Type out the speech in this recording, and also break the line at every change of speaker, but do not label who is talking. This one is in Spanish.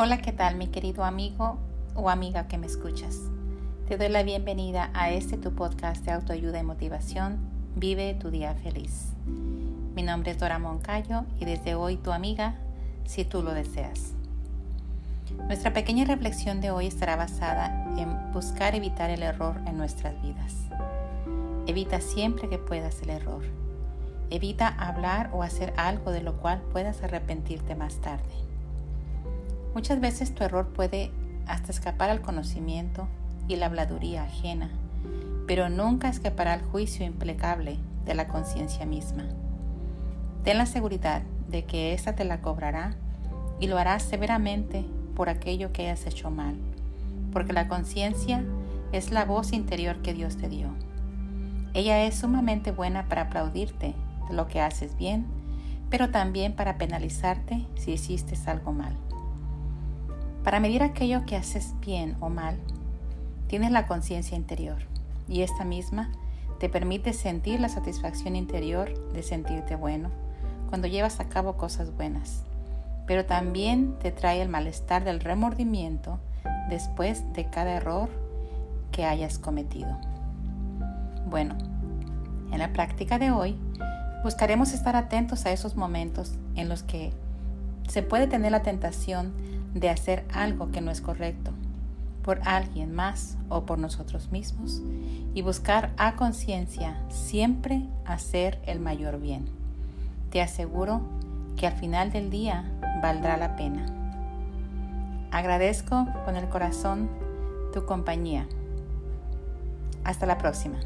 Hola, ¿qué tal mi querido amigo o amiga que me escuchas? Te doy la bienvenida a este tu podcast de autoayuda y motivación, Vive tu día feliz. Mi nombre es Dora Moncayo y desde hoy tu amiga, si tú lo deseas. Nuestra pequeña reflexión de hoy estará basada en buscar evitar el error en nuestras vidas. Evita siempre que puedas el error. Evita hablar o hacer algo de lo cual puedas arrepentirte más tarde. Muchas veces tu error puede hasta escapar al conocimiento y la habladuría ajena, pero nunca escapará al juicio implacable de la conciencia misma. Ten la seguridad de que ésta te la cobrará y lo harás severamente por aquello que hayas hecho mal, porque la conciencia es la voz interior que Dios te dio. Ella es sumamente buena para aplaudirte de lo que haces bien, pero también para penalizarte si hiciste algo mal. Para medir aquello que haces bien o mal, tienes la conciencia interior y esta misma te permite sentir la satisfacción interior de sentirte bueno cuando llevas a cabo cosas buenas, pero también te trae el malestar del remordimiento después de cada error que hayas cometido. Bueno, en la práctica de hoy buscaremos estar atentos a esos momentos en los que se puede tener la tentación de hacer algo que no es correcto por alguien más o por nosotros mismos y buscar a conciencia siempre hacer el mayor bien. Te aseguro que al final del día valdrá la pena. Agradezco con el corazón tu compañía. Hasta la próxima.